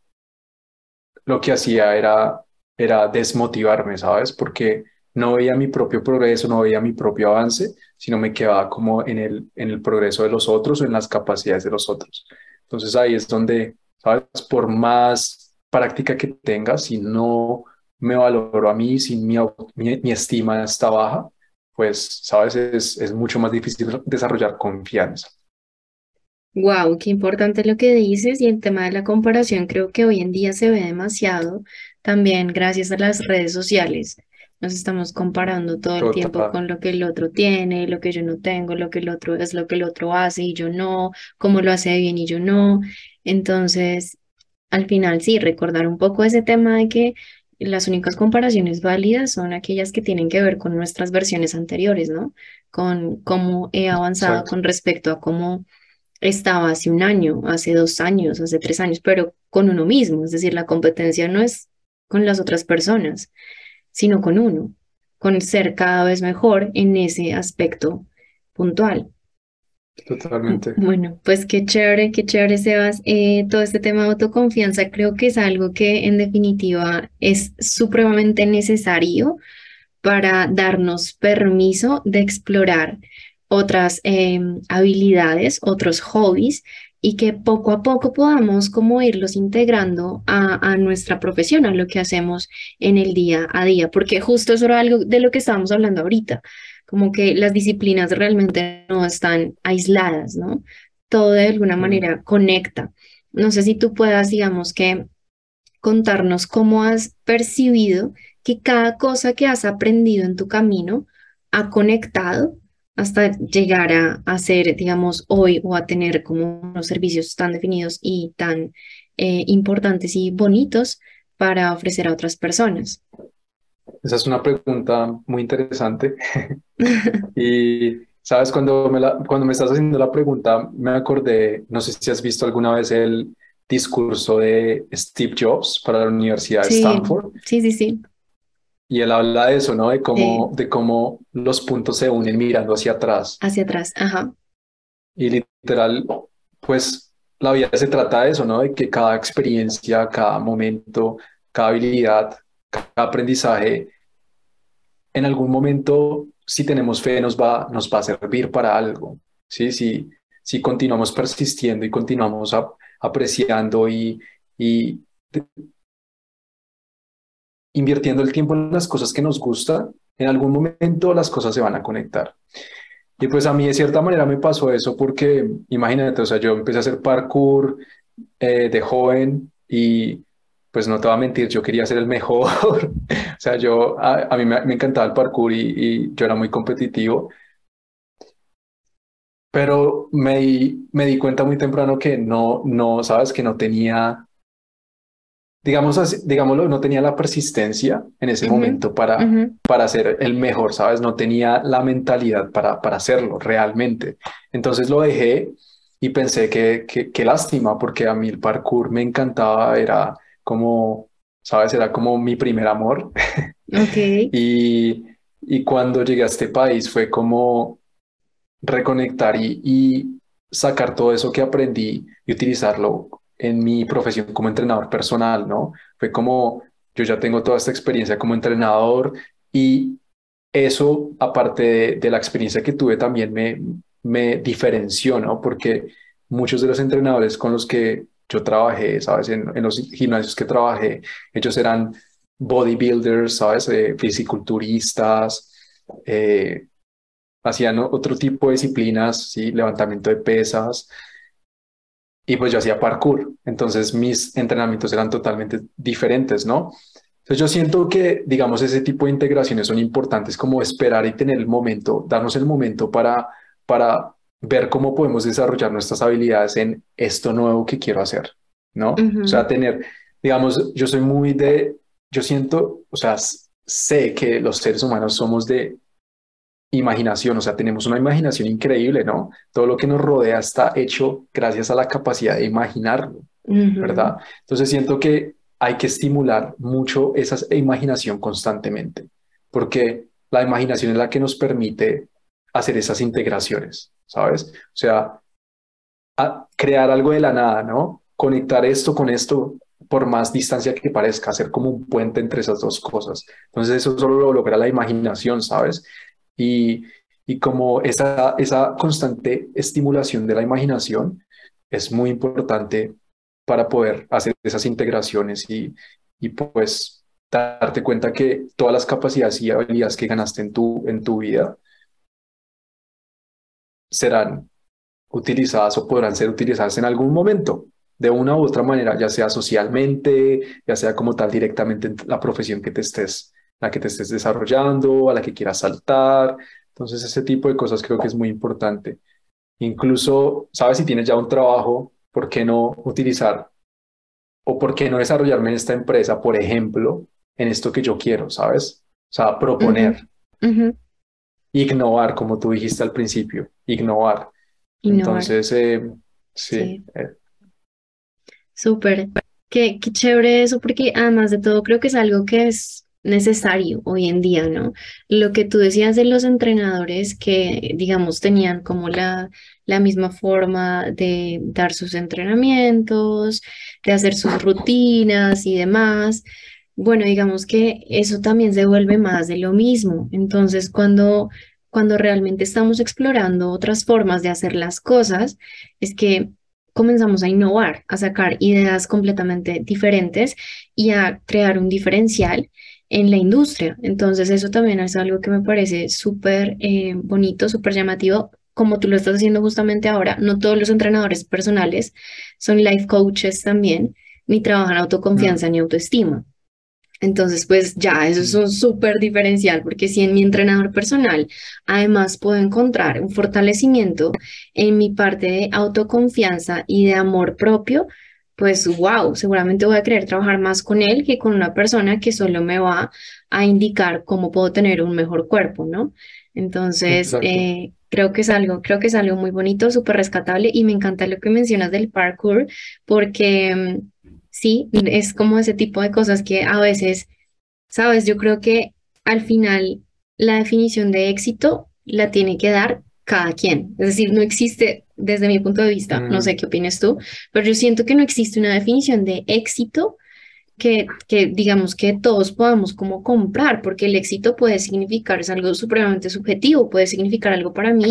lo que hacía era, era desmotivarme, ¿sabes? Porque no veía mi propio progreso, no veía mi propio avance, sino me quedaba como en el, en el progreso de los otros o en las capacidades de los otros. Entonces ahí es donde, ¿sabes? Por más práctica que tenga, si no me valoro a mí, si mi, mi, mi estima está baja, pues, ¿sabes? Es, es mucho más difícil desarrollar confianza. Wow, qué importante lo que dices y el tema de la comparación creo que hoy en día se ve demasiado también gracias a las redes sociales. Nos estamos comparando todo el tiempo con lo que el otro tiene, lo que yo no tengo, lo que el otro es lo que el otro hace y yo no, cómo lo hace bien y yo no. Entonces, al final sí, recordar un poco ese tema de que las únicas comparaciones válidas son aquellas que tienen que ver con nuestras versiones anteriores, ¿no? Con cómo he avanzado Exacto. con respecto a cómo estaba hace un año, hace dos años, hace tres años, pero con uno mismo. Es decir, la competencia no es con las otras personas, sino con uno, con ser cada vez mejor en ese aspecto puntual. Totalmente. Bueno, pues qué chévere, qué chévere, Sebas. Eh, todo este tema de autoconfianza creo que es algo que en definitiva es supremamente necesario para darnos permiso de explorar otras em, habilidades, otros hobbies y que poco a poco podamos como irlos integrando a, a nuestra profesión, a lo que hacemos en el día a día, porque justo eso era algo de lo que estábamos hablando ahorita como que las disciplinas realmente no están aisladas, ¿no? Todo de alguna manera conecta. No sé si tú puedas, digamos que, contarnos cómo has percibido que cada cosa que has aprendido en tu camino ha conectado hasta llegar a, a ser, digamos, hoy o a tener como unos servicios tan definidos y tan eh, importantes y bonitos para ofrecer a otras personas. Esa es una pregunta muy interesante. Y, sabes, cuando me, la- cuando me estás haciendo la pregunta, me acordé, no sé si has visto alguna vez el discurso de Steve Jobs para la Universidad de Sí, Stanford. sí, sí, sí. Y él habla de eso, ¿no? De Sí, cómo, de cómo los puntos se unen mirando hacia atrás. hacia atrás. Ajá. Y literal, pues la vida se trata de eso, ¿no? De que cada experiencia, cada momento, cada habilidad, aprendizaje, en algún momento, si tenemos fe, nos va, nos va a servir para algo, ¿sí? Si, si continuamos persistiendo y continuamos ap- apreciando y, y invirtiendo el tiempo en las cosas que nos gustan, en algún momento las cosas se van a conectar. Y pues a mí de cierta manera me pasó eso porque, imagínate, o sea, yo empecé a hacer parkour eh, de joven y pues no te voy a mentir, yo quería ser el mejor. O sea, yo, a, a mí me, me encantaba el parkour y, y yo era muy competitivo, pero me di, me di cuenta muy temprano que no, no, sabes, que no tenía, digamos así, digámoslo, no tenía la persistencia en ese Ujú, momento para, ujú. para ser el mejor, ¿sabes? No tenía la mentalidad para, para hacerlo realmente. Entonces lo dejé y pensé que, que, qué lástima, porque a mí el parkour me encantaba, era como, ¿sabes? Era como mi primer amor. Ok. Y, y cuando llegué a este país fue como reconectar y, y sacar todo eso que aprendí y utilizarlo en mi profesión como entrenador personal, ¿no? Fue como, yo ya tengo toda esta experiencia como entrenador y eso, aparte de, de la experiencia que tuve, también me, me diferenció, ¿no? Porque muchos de los entrenadores con los que yo trabajé, ¿sabes? En, en los gimnasios que trabajé, ellos eran bodybuilders, ¿sabes? Eh, fisiculturistas, eh, hacían otro tipo de disciplinas, ¿sí? Levantamiento de pesas, y pues yo hacía parkour, entonces mis entrenamientos eran totalmente diferentes, ¿no? Entonces yo siento que, digamos, ese tipo de integraciones son importantes como esperar y tener el momento, darnos el momento para, para ver cómo podemos desarrollar nuestras habilidades en esto nuevo que quiero hacer, ¿no? O sea, tener, digamos, yo soy muy de, yo siento, o sea, sé que los seres humanos somos de imaginación, o sea, tenemos una imaginación increíble, ¿no? Todo lo que nos rodea está hecho gracias a la capacidad de imaginarlo, Ujú. ¿verdad? Entonces siento que hay que estimular mucho esa imaginación constantemente, porque la imaginación es la que nos permite hacer esas integraciones, ¿sabes? O sea, crear algo de la nada, ¿no? Conectar esto con esto por más distancia que parezca, hacer como un puente entre esas dos cosas. Entonces eso solo lo logra la imaginación, ¿sabes? Y, y como esa, esa constante estimulación de la imaginación es muy importante para poder hacer esas integraciones y, y pues darte cuenta que todas las capacidades y habilidades que ganaste en tu, en tu vida serán utilizadas o podrán ser utilizadas en algún momento, de una u otra manera, ya sea socialmente, ya sea como tal directamente en la profesión que te estés, la que te estés desarrollando, a la que quieras saltar. Entonces, ese tipo de cosas creo que es muy importante. Incluso, sabes, si tienes ya un trabajo, ¿por qué no utilizar o por qué no desarrollarme en esta empresa, por ejemplo, en esto que yo quiero, ¿sabes? O sea, proponer, ignorar, como tú dijiste al principio, ignorar. Entonces, eh, sí. Eh. Súper. Qué, qué chévere eso, porque además de todo, creo que es algo que es necesario hoy en día, ¿no? Lo que tú decías de los entrenadores que, digamos, tenían como la, la misma forma de dar sus entrenamientos, de hacer sus rutinas y demás. Bueno, digamos que eso también se vuelve más de lo mismo. Entonces, cuando, cuando realmente estamos explorando otras formas de hacer las cosas, es que comenzamos a innovar, a sacar ideas completamente diferentes y a crear un diferencial en la industria. Entonces eso también es algo que me parece súper eh, bonito, súper llamativo, como tú lo estás haciendo justamente ahora. No todos los entrenadores personales son life coaches también, ni trabajan autoconfianza ni autoestima. Entonces, pues ya, eso es un súper diferencial, porque si en mi entrenador personal, además puedo encontrar un fortalecimiento en mi parte de autoconfianza y de amor propio, pues wow, seguramente voy a querer trabajar más con él que con una persona que solo me va a indicar cómo puedo tener un mejor cuerpo, ¿no? Entonces, eh, creo que es algo, creo que es algo muy bonito, súper rescatable y me encanta lo que mencionas del parkour porque mm, sí, es como ese tipo de cosas que a veces, sabes, yo creo que al final la definición de éxito la tiene que dar cada quien. Es decir, no existe, desde mi punto de vista, no sé qué opinas tú, pero yo siento que no existe una definición de éxito que, que digamos que todos podamos como comprar, porque el éxito puede significar, es algo supremamente subjetivo, puede significar algo para mí,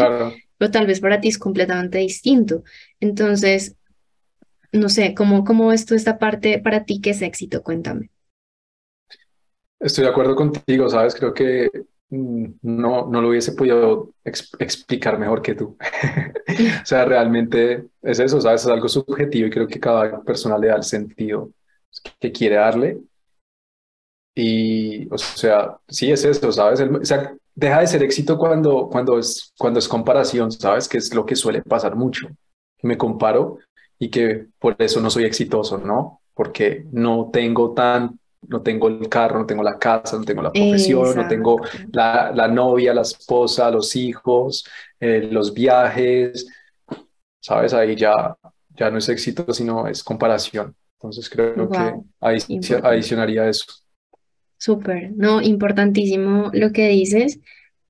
pero tal vez para ti es completamente distinto. Entonces, no sé, ¿cómo, cómo ves tú esta parte para ti que es éxito? Cuéntame. Estoy de acuerdo contigo, ¿sabes? Creo que Mm, no, no lo hubiese podido explicar mejor que tú. o sea, realmente es eso, ¿sabes? Es algo subjetivo y creo que cada persona le da el sentido que quiere darle. Y, o sea, sí es eso, ¿sabes? o sea, deja de ser éxito cuando, cuando, es, cuando es comparación, ¿sabes? Que es lo que suele pasar mucho. Me comparo y que por eso no soy exitoso, ¿no? Porque no tengo tan no tengo el carro, no tengo la casa, no tengo la profesión, no tengo la, la, novia, la esposa, los hijos, eh, los viajes, ¿sabes? Ahí ya, ya no es éxito, sino es comparación. Entonces creo que adicionaría eso. Súper, no, importantísimo lo que dices.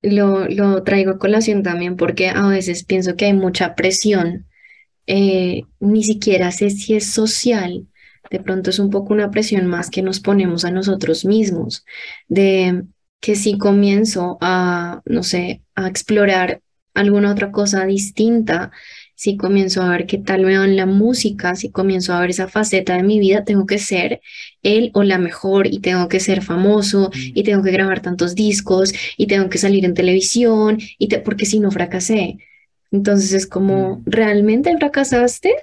Lo, lo traigo a colación también porque a veces pienso que hay mucha presión. Eh, ni siquiera sé si es social, de pronto es un poco una presión más que nos ponemos a nosotros mismos, de que si comienzo a, no sé, a explorar alguna otra cosa distinta, si comienzo a ver qué tal me va en la música, si comienzo a ver esa faceta de mi vida, tengo que ser él o la mejor y tengo que ser famoso y tengo que grabar tantos discos y tengo que salir en televisión y porque si no fracasé. Entonces es como, ¿realmente fracasaste?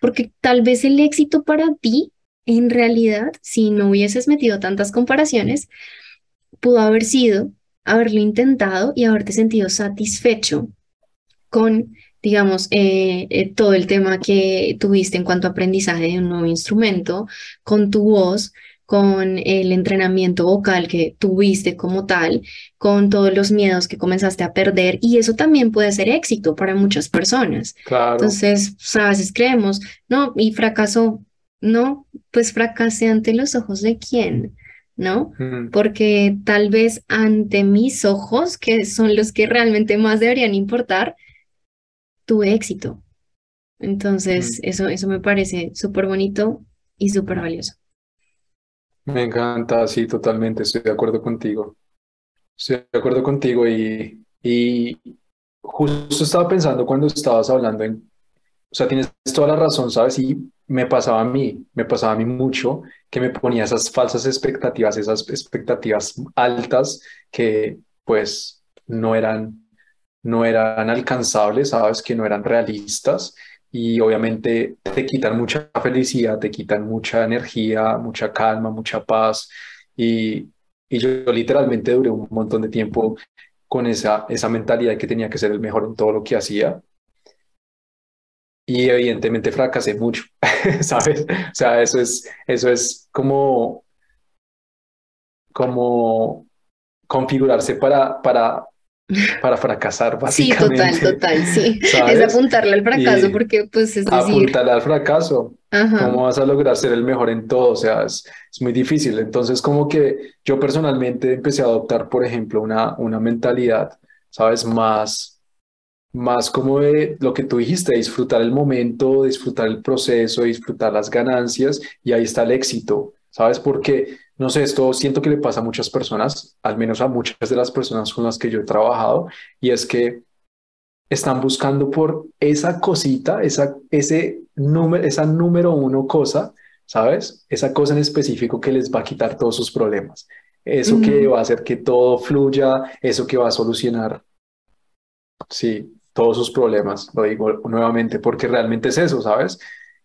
porque tal vez el éxito para ti, en realidad, si no hubieses metido tantas comparaciones, pudo haber sido haberlo intentado y haberte sentido satisfecho con, digamos, eh, eh, todo el tema que tuviste en cuanto a aprendizaje de un nuevo instrumento, con tu voz, con el entrenamiento vocal que tuviste como tal, con todos los miedos que comenzaste a perder y eso también puede ser éxito para muchas personas. Entonces, a veces creemos, no, y fracasó, no, pues fracasé ante los ojos de quién, ¿no? Porque tal vez ante mis ojos, que son los que realmente más deberían importar, tuve éxito. Entonces, eso, eso me parece súper bonito y súper valioso. Me encanta, sí, totalmente, estoy de acuerdo contigo. Estoy de acuerdo contigo y, y justo estaba pensando cuando estabas hablando en, o sea, tienes toda la razón, ¿sabes? Y me pasaba a mí, me pasaba a mí mucho que me ponía esas falsas expectativas, esas expectativas altas que pues no eran, no eran alcanzables, ¿sabes? Que no eran realistas y obviamente te quitan mucha felicidad, te quitan mucha energía, mucha calma, mucha paz y Y yo, literalmente duré un montón de tiempo con esa, esa mentalidad que tenía que ser el mejor en todo lo que hacía. Y evidentemente fracasé mucho, ¿sabes? O sea, eso es, eso es como, como configurarse para, para, para fracasar, Sí, total, básicamente, total, sí. Es apuntarle al fracaso Y porque, pues, es decir, apuntarle al fracaso. ajá, ¿Cómo vas a lograr ser el mejor en todo? O sea, es, es muy difícil. Entonces, como que yo personalmente empecé a adoptar, por ejemplo, una, una mentalidad, ¿sabes? Más, más como de lo que tú dijiste, disfrutar el momento, disfrutar el proceso, disfrutar las ganancias y ahí está el éxito, ¿sabes? Porque, no sé, esto siento que le pasa a muchas personas, al menos a muchas de las personas con las que yo he trabajado, y es que están buscando por esa cosita, esa, ese número, esa número uno cosa, ¿sabes? Esa cosa en específico que les va a quitar todos sus problemas. Eso que va a hacer que todo fluya, eso que va a solucionar, sí, todos sus problemas, lo digo nuevamente, porque realmente es eso, ¿sabes?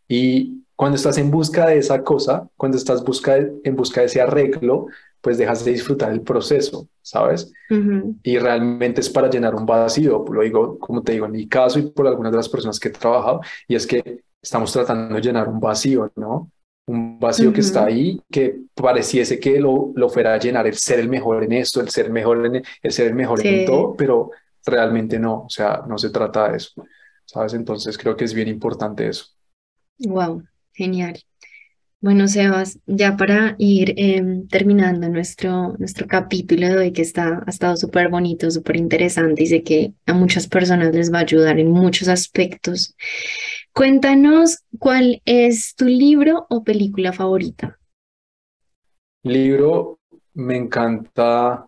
Y cuando estás en busca de esa cosa, cuando estás busca de- en busca de ese arreglo, pues dejas de disfrutar el proceso, ¿sabes? ujú, y realmente es para llenar un vacío. Lo digo, como te digo, en mi caso y por algunas de las personas que he trabajado, y es que estamos tratando de llenar un vacío, ¿no? Un vacío que está ahí, que pareciese que lo, lo fuera a llenar el ser el mejor en esto, el ser mejor en, el ser el mejor en Sí, todo, pero realmente no, o sea, no se trata de eso, ¿sabes? Entonces creo que es bien importante eso. wow, genial. Bueno, Sebas, ya para ir em, terminando nuestro, nuestro capítulo de hoy, que está, ha estado súper bonito, súper interesante y sé que a muchas personas les va a ayudar en muchos aspectos. Cuéntanos cuál es tu libro o película favorita. Libro, me encanta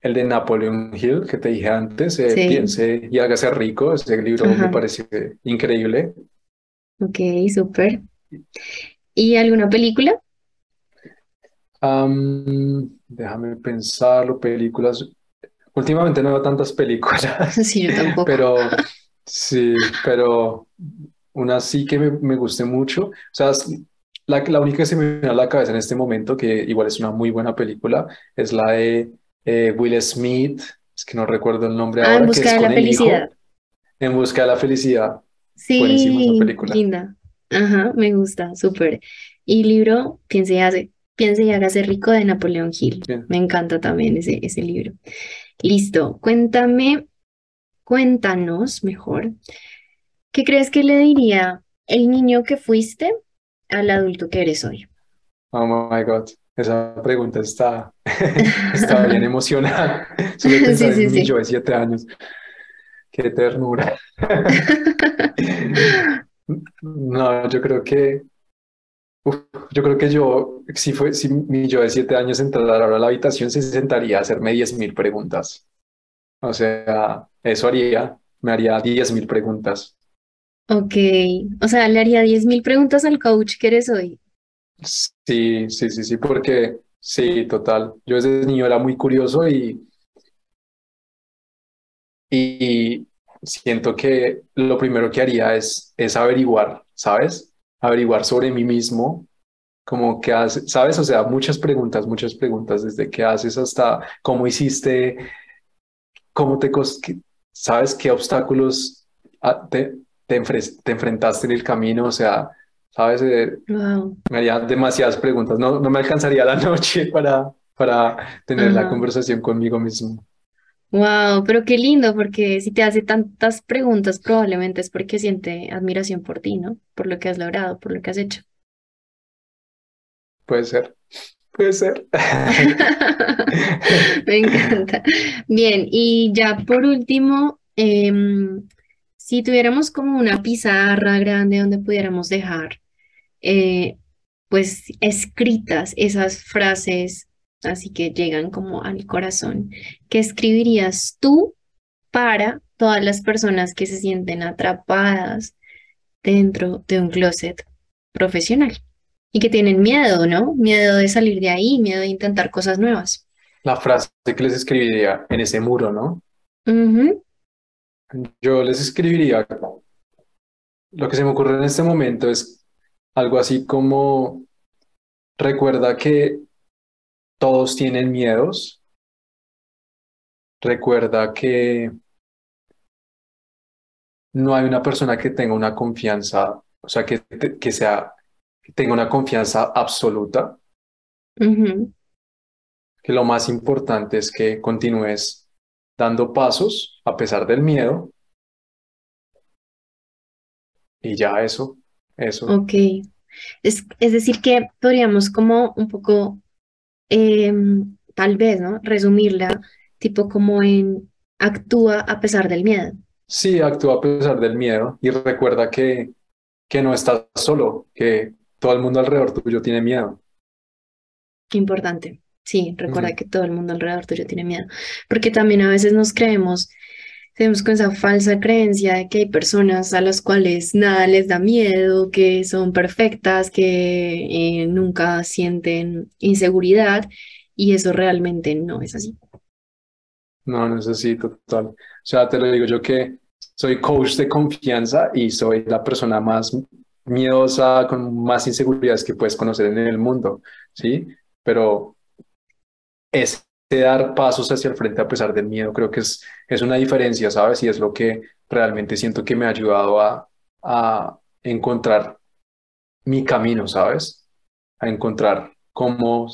el de Napoleon Hill, que te dije antes, eh, Sí, Piense y hágase rico, ese libro me parece increíble. ok, súper. ¿Y alguna película? Am, déjame pensarlo, películas. Últimamente no veo tantas películas, Sí, yo tampoco. pero sí, pero una sí que me, me guste mucho. O sea, la, la única que se me viene a la cabeza en este momento, que igual es una muy buena película, es la de eh, Will Smith, es que no recuerdo el nombre Ah, En ahora, que busca es de con la hijo, felicidad. En busca de la felicidad. Buenísima Sí, película. linda. Ajá, me gusta, súper. Y libro, Piense y hace, Piense y hágase rico de Napoleón Hill. Me encanta también ese, ese libro. Listo, cuéntame, cuéntanos mejor, ¿qué crees que le diría el niño que fuiste al adulto que eres hoy? Oh my God, esa pregunta está, está bien emocional. Solo de Sí, pensar sí, en mi sí. yo de siete años. Qué ternura. No, yo creo que, uf, yo creo que yo, si fue, si mi yo de siete años entrara ahora a la habitación, se sentaría a hacerme diez mil preguntas. O sea, eso haría, me haría diez mil preguntas. Ok, o sea, le haría 10.000 preguntas al coach que eres hoy. Sí, sí, sí, sí, porque sí, total. Yo desde niño era muy curioso y, y siento que lo primero que haría es, es averiguar, ¿sabes? Averiguar sobre mí mismo, como qué haces, ¿sabes? O sea, muchas preguntas, muchas preguntas, desde qué haces hasta cómo hiciste, cómo te, ¿sabes? ¿Qué obstáculos ah, te, te, enfrentaste en el camino? O sea, ¿sabes? Eh, Wow, me haría demasiadas preguntas. No, no me alcanzaría la noche para, para tener la conversación conmigo mismo. Wow, pero qué lindo, porque si te hace tantas preguntas, probablemente es porque siente admiración por ti, ¿no? Por lo que has logrado, por lo que has hecho. Puede ser, puede ser. Me encanta. Bien, y ya por último, em, si tuviéramos como una pizarra grande donde pudiéramos dejar, eh, pues escritas esas frases, así que llegan como al corazón, ¿qué escribirías tú para todas las personas que se sienten atrapadas dentro de un closet profesional y que tienen miedo, ¿no? Miedo de salir de ahí, miedo de intentar cosas nuevas. La frase que les escribiría en ese muro, ¿no? Ujú, Yo les escribiría, lo que se me ocurre en este momento es algo así como, recuerda que todos tienen miedos, recuerda que no hay una persona que tenga una confianza, o sea, que, que sea, que tenga una confianza absoluta. Que lo más importante es que continúes dando pasos a pesar del miedo. Y ya eso, eso. Ok. Es, es decir, que podríamos como un poco, em, tal vez, ¿no? Resumirla, tipo como en actúa a pesar del miedo. Sí, actúa a pesar del miedo y recuerda que, que no estás solo, que todo el mundo alrededor tuyo tiene miedo. Qué importante. Sí, recuerda que todo el mundo alrededor tuyo tiene miedo. Porque también a veces nos creemos, tenemos con esa falsa creencia de que hay personas a las cuales nada les da miedo, que son perfectas, que eh, nunca sienten inseguridad, y eso realmente no es así. No, no es así, total. O sea, te lo digo yo que soy coach de confianza y soy la persona más miedosa, con más inseguridades que puedes conocer en el mundo, ¿sí? Pero es dar pasos hacia el frente a pesar del miedo, creo que es, es una diferencia, ¿sabes? Y es lo que realmente siento que me ha ayudado a, a encontrar mi camino, ¿sabes? A encontrar cómo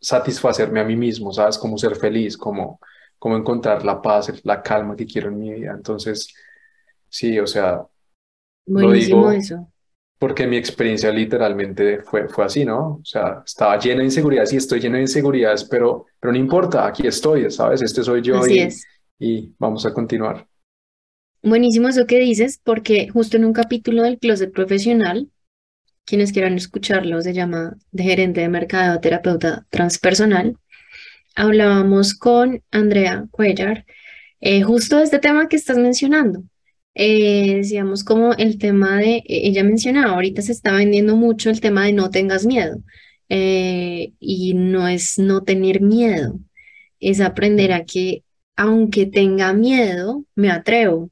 satisfacerme a mí mismo, ¿sabes? Cómo ser feliz, cómo, cómo encontrar la paz, la calma que quiero en mi vida. Entonces, sí, o sea, Buenísimo lo digo eso. Porque mi experiencia literalmente fue, fue así, ¿no? O sea, estaba llena de inseguridades y estoy lleno de inseguridades, pero, pero no importa, aquí estoy, ¿sabes? Este soy yo y, es. y vamos a continuar. Buenísimo eso que dices, porque justo en un capítulo del Closet Profesional, quienes quieran escucharlo, se llama de gerente de mercado terapeuta transpersonal, hablábamos con Andrea Cuellar eh, justo de este tema que estás mencionando. Eh, como el tema de, e, ella mencionaba, ahorita se está vendiendo mucho el tema de no tengas miedo. Eh, y no es no tener miedo, es aprender a que aunque tenga miedo, me atrevo.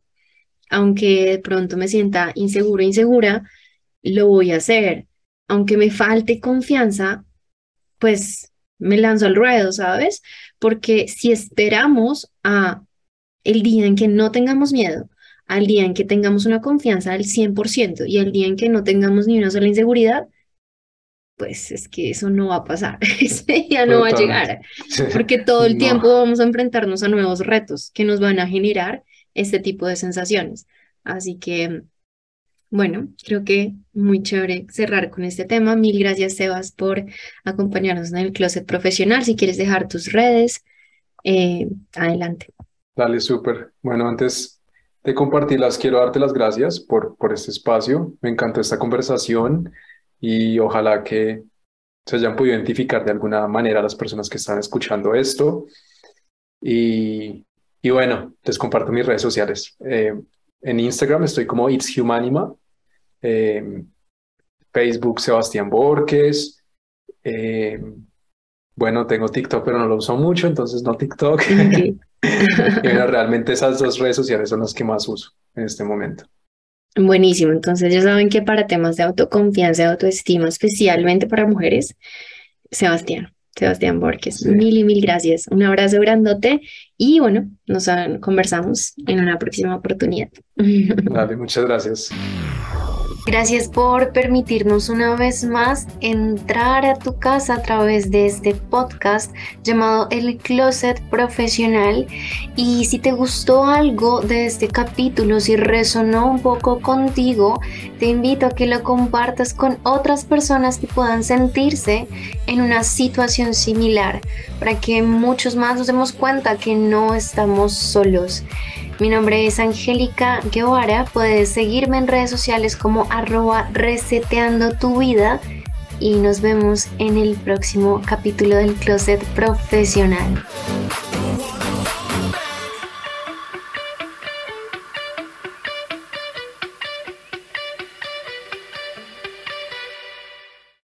Aunque de pronto me sienta inseguro, insegura, lo voy a hacer. Aunque me falte confianza, pues me lanzo al ruedo, ¿sabes? Porque si esperamos a el día en que no tengamos miedo, al día en que tengamos una confianza del 100% y al día en que no tengamos ni una sola inseguridad, pues es que eso no va a pasar, ese día no va a llegar, porque todo el tiempo vamos a enfrentarnos a nuevos retos que nos van a generar este tipo de sensaciones. Así que bueno, creo que muy chévere cerrar con este tema. Mil gracias, Sebas, por acompañarnos en el Closet Profesional. Si quieres dejar tus redes, eh, adelante. Dale, súper. Bueno, antes de compartirlas, quiero darte las gracias por, por este espacio. Me encantó esta conversación y ojalá que se hayan podido identificar de alguna manera las personas que están escuchando esto. Y, y bueno, les comparto mis redes sociales. Eh, en Instagram estoy como It's Humanima. Eh, Facebook Sebastián Borges. Eh, bueno, tengo TikTok, pero no lo uso mucho, entonces no TikTok. y realmente esas dos redes sociales son las que más uso en este momento. Buenísimo, entonces ya saben que para temas de autoconfianza y autoestima, especialmente para mujeres, Sebastián. Sebastián Borges. Mil y mil gracias. Un abrazo grandote y bueno, nos conversamos en una próxima oportunidad. Dale, muchas gracias. Gracias por permitirnos una vez más entrar a tu casa a través de este podcast llamado El Closet Profesional. Y si te gustó algo de este capítulo, si resonó un poco contigo, te invito a que lo compartas con otras personas que puedan sentirse en una situación similar, para que muchos más nos demos cuenta que no estamos solos. Mi nombre es Angélica Guevara. Puedes seguirme en redes sociales como arroba reseteando tu vida y nos vemos en el próximo capítulo del Closet Profesional.